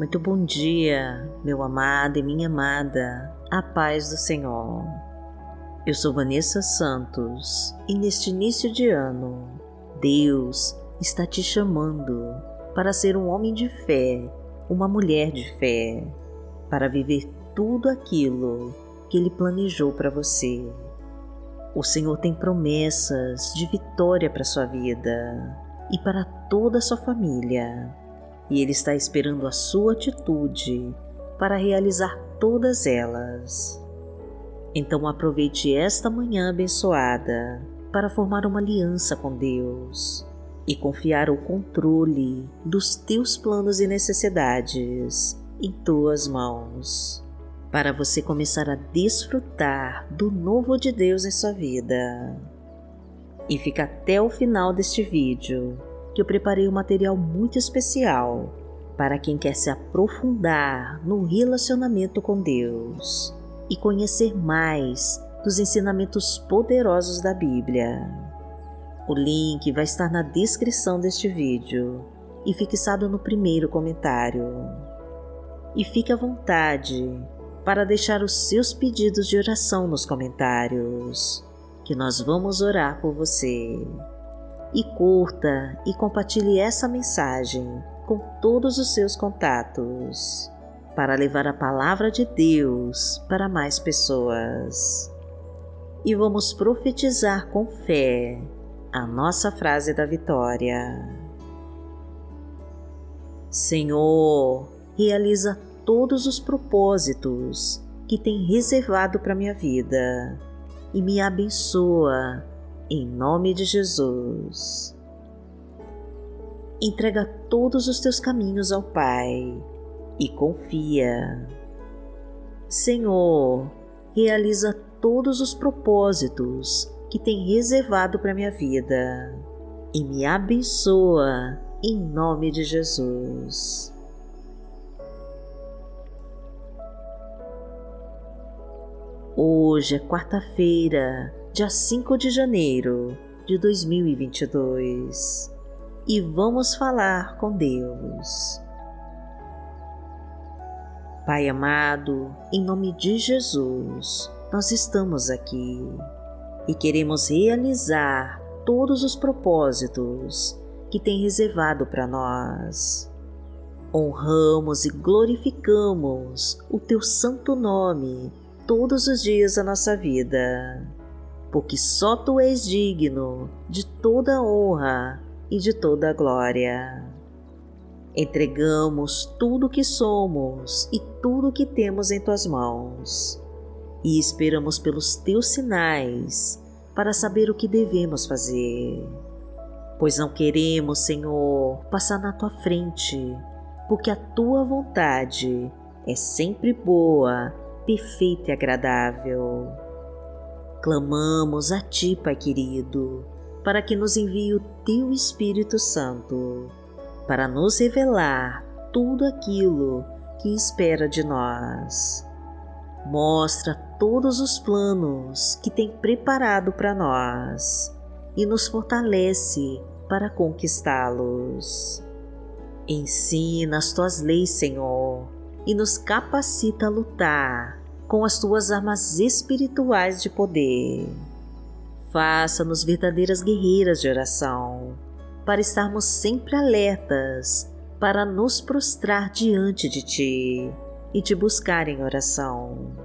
Muito bom dia, meu amado e minha amada, a paz do Senhor. Eu sou Vanessa Santos e neste início de ano, Deus está te chamando para ser um homem de fé, uma mulher de fé, para viver tudo aquilo que Ele planejou para você. O Senhor tem promessas de vitória para sua vida e para toda a sua família e Ele está esperando a sua atitude para realizar todas elas. Então aproveite esta manhã abençoada para formar uma aliança com Deus e confiar o controle dos teus planos e necessidades em tuas mãos, para você começar a desfrutar do novo de Deus em sua vida. E fica até o final deste vídeo que eu preparei um material muito especial para quem quer se aprofundar no relacionamento com Deus e conhecer mais dos ensinamentos poderosos da Bíblia. O link vai estar na descrição deste vídeo e fixado no primeiro comentário. E fique à vontade para deixar os seus pedidos de oração nos comentários, que nós vamos orar por você e curta e compartilhe essa mensagem com todos os seus contatos para levar a palavra de Deus para mais pessoas. E vamos profetizar com fé a nossa frase da vitória. Senhor, realiza todos os propósitos que tem reservado para minha vida e me abençoa em nome de Jesus. Entrega todos os teus caminhos ao Pai e confia. Senhor, realiza todos os propósitos que tem reservado para minha vida e me abençoa em nome de Jesus. Hoje é quarta-feira, dia 5 de janeiro de 2022 e vamos falar com Deus. Pai amado, em nome de Jesus, nós estamos aqui e queremos realizar todos os propósitos que tem reservado para nós. Honramos e glorificamos o teu santo nome todos os dias da nossa vida porque só tu és digno de toda honra e de toda glória. Entregamos tudo o que somos e tudo o que temos em tuas mãos e esperamos pelos teus sinais para saber o que devemos fazer. Pois não queremos, Senhor, passar na tua frente, porque a tua vontade é sempre boa, perfeita e agradável Clamamos a Ti, Pai querido, para que nos envie o Teu Espírito Santo, para nos revelar tudo aquilo que espera de nós. Mostra todos os planos que tem preparado para nós e nos fortalece para conquistá-los. Ensina as tuas leis, Senhor, e nos capacita a lutar com as tuas armas espirituais de poder. Faça-nos verdadeiras guerreiras de oração, para estarmos sempre alertas para nos prostrar diante de Ti e te buscar em oração.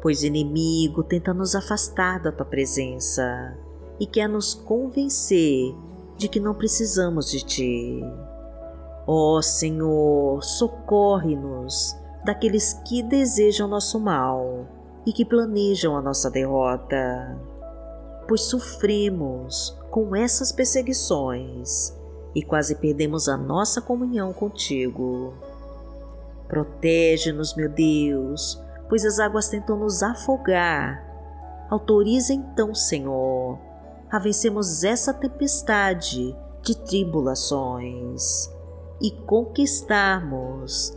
Pois o inimigo tenta nos afastar da Tua presença e quer nos convencer de que não precisamos de Ti. Ó Senhor, socorre-nos daqueles que desejam nosso mal e que planejam a nossa derrota, pois sofremos com essas perseguições e quase perdemos a nossa comunhão contigo. Protege-nos, meu Deus, pois as águas tentam nos afogar. Autoriza então, Senhor, a vencermos essa tempestade de tribulações e conquistarmos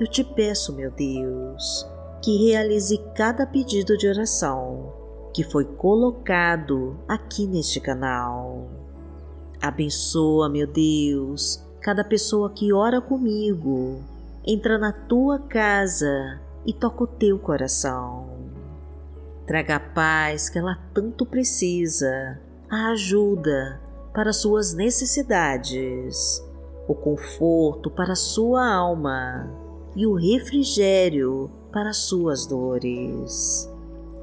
eu te peço, meu Deus, que realize cada pedido de oração que foi colocado aqui neste canal. Abençoa, meu Deus, cada pessoa que ora comigo, entra na tua casa e toca o teu coração. Traga a paz que ela tanto precisa, a ajuda para suas necessidades, o conforto para sua alma e o refrigério para suas dores.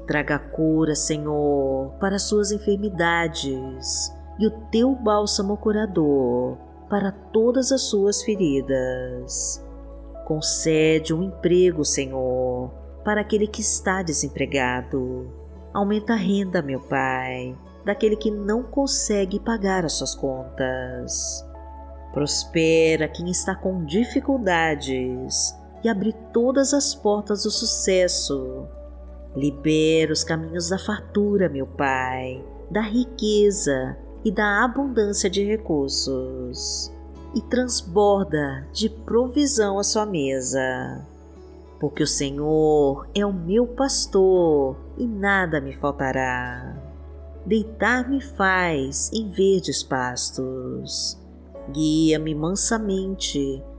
Traga cura, Senhor, para suas enfermidades e o teu bálsamo curador para todas as suas feridas. Concede um emprego, Senhor, para aquele que está desempregado. Aumenta a renda, meu Pai, daquele que não consegue pagar as suas contas. Prospera quem está com dificuldades abre todas as portas do sucesso. Libera os caminhos da fartura, meu Pai, da riqueza e da abundância de recursos, e transborda de provisão a sua mesa. Porque o Senhor é o meu pastor e nada me faltará. Deitar-me faz em verdes pastos Guia-me mansamente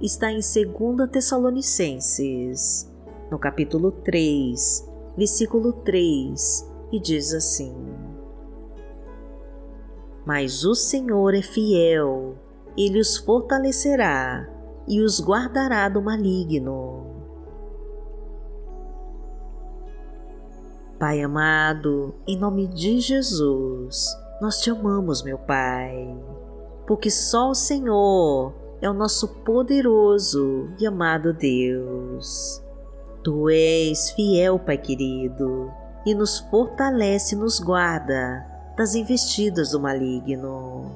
está em 2 Tessalonicenses, no capítulo 3, versículo 3, e diz assim: Mas o Senhor é fiel, ele os fortalecerá e os guardará do maligno. Pai amado, em nome de Jesus, nós te amamos, meu Pai porque só o Senhor é o nosso poderoso e amado Deus. Tu és fiel, Pai querido, e nos fortalece e nos guarda das investidas do maligno.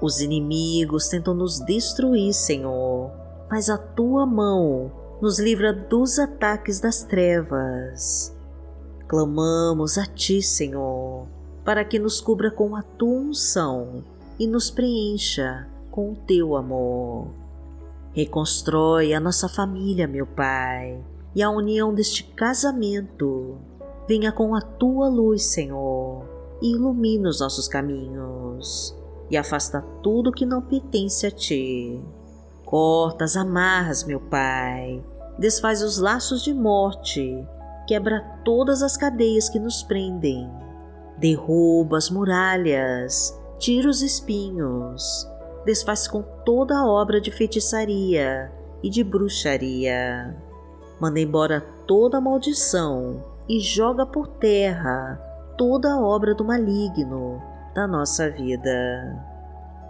Os inimigos tentam nos destruir, Senhor, mas a tua mão nos livra dos ataques das trevas. Clamamos a ti, Senhor, para que nos cubra com a tua unção e nos preencha com o teu amor. Reconstrói a nossa família, meu Pai, e a união deste casamento. Venha com a tua luz, Senhor, e ilumina os nossos caminhos, e afasta tudo que não pertence a ti. Corta as amarras, meu Pai, desfaz os laços de morte, quebra todas as cadeias que nos prendem, derruba as muralhas tira os espinhos, desfaz com toda a obra de feitiçaria e de bruxaria. Manda embora toda a maldição e joga por terra toda a obra do maligno da nossa vida.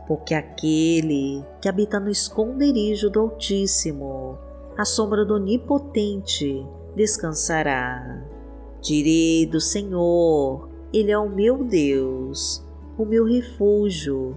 Porque aquele que habita no esconderijo do Altíssimo, à sombra do Onipotente, descansará. Direi do Senhor, Ele é o meu Deus, o meu refúgio,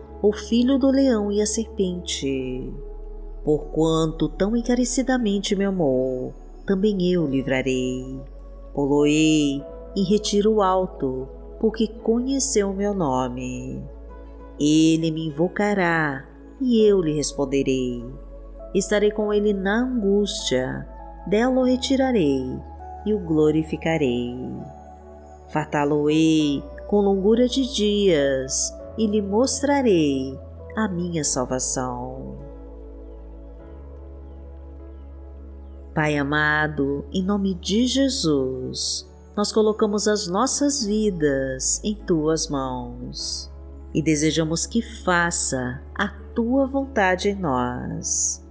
o filho do leão e a serpente. Porquanto tão encarecidamente me amou, também eu livrarei. Poloei em retiro alto, porque conheceu meu nome. Ele me invocará e eu lhe responderei. Estarei com ele na angústia, dela o retirarei e o glorificarei fartá-lo-ei com longura de dias e lhe mostrarei a minha salvação. Pai amado, em nome de Jesus, nós colocamos as nossas vidas em tuas mãos e desejamos que faça a tua vontade em nós.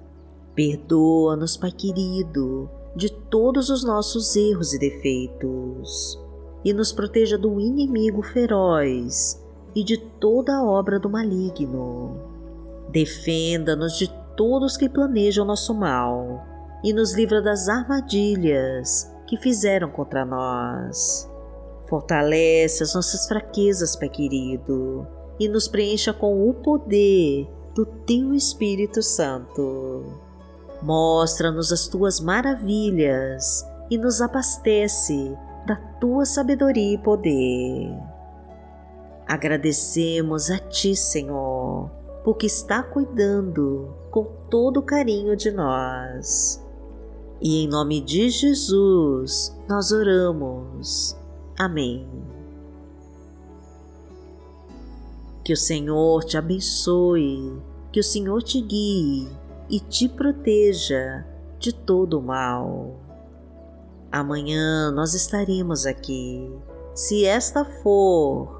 Perdoa-nos, Pai querido, de todos os nossos erros e defeitos e nos proteja do inimigo feroz e de toda a obra do maligno. Defenda-nos de todos que planejam nosso mal e nos livra das armadilhas que fizeram contra nós. Fortalece as nossas fraquezas, Pai querido, e nos preencha com o poder do Teu Espírito Santo. Mostra-nos as Tuas maravilhas e nos abastece da tua sabedoria e poder. Agradecemos a Ti, Senhor, porque está cuidando com todo carinho de nós. E em nome de Jesus nós oramos. Amém. Que o Senhor te abençoe, que o Senhor te guie e te proteja de todo o mal. Amanhã nós estaremos aqui, se esta for